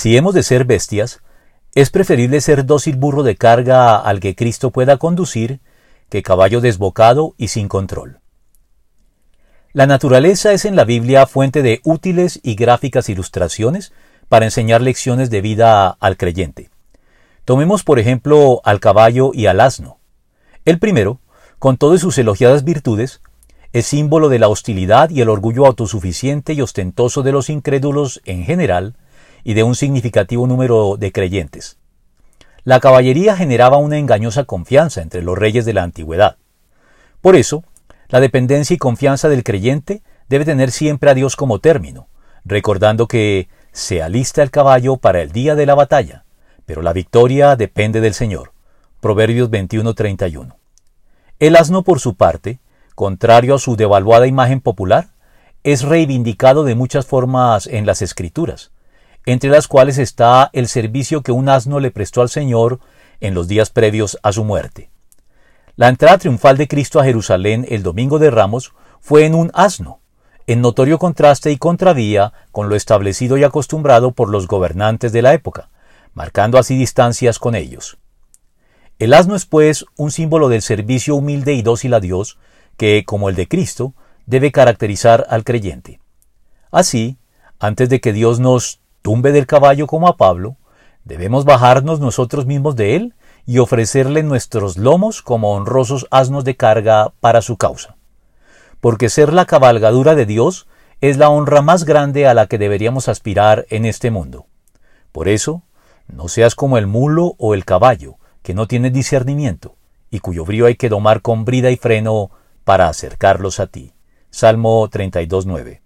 Si hemos de ser bestias, es preferible ser dócil burro de carga al que Cristo pueda conducir que caballo desbocado y sin control. La naturaleza es en la Biblia fuente de útiles y gráficas ilustraciones para enseñar lecciones de vida al creyente. Tomemos por ejemplo al caballo y al asno. El primero, con todas sus elogiadas virtudes, es símbolo de la hostilidad y el orgullo autosuficiente y ostentoso de los incrédulos en general y de un significativo número de creyentes. La caballería generaba una engañosa confianza entre los reyes de la antigüedad. Por eso, la dependencia y confianza del creyente debe tener siempre a Dios como término, recordando que se alista el caballo para el día de la batalla, pero la victoria depende del Señor. Proverbios 21:31. El asno, por su parte, contrario a su devaluada imagen popular, es reivindicado de muchas formas en las Escrituras, entre las cuales está el servicio que un asno le prestó al Señor en los días previos a su muerte. La entrada triunfal de Cristo a Jerusalén el domingo de Ramos fue en un asno, en notorio contraste y contravía con lo establecido y acostumbrado por los gobernantes de la época, marcando así distancias con ellos. El asno es pues un símbolo del servicio humilde y dócil a Dios que, como el de Cristo, debe caracterizar al creyente. Así, antes de que Dios nos tumbe del caballo como a Pablo, debemos bajarnos nosotros mismos de él y ofrecerle nuestros lomos como honrosos asnos de carga para su causa. Porque ser la cabalgadura de Dios es la honra más grande a la que deberíamos aspirar en este mundo. Por eso, no seas como el mulo o el caballo, que no tiene discernimiento, y cuyo brío hay que domar con brida y freno para acercarlos a ti. Salmo 32.9.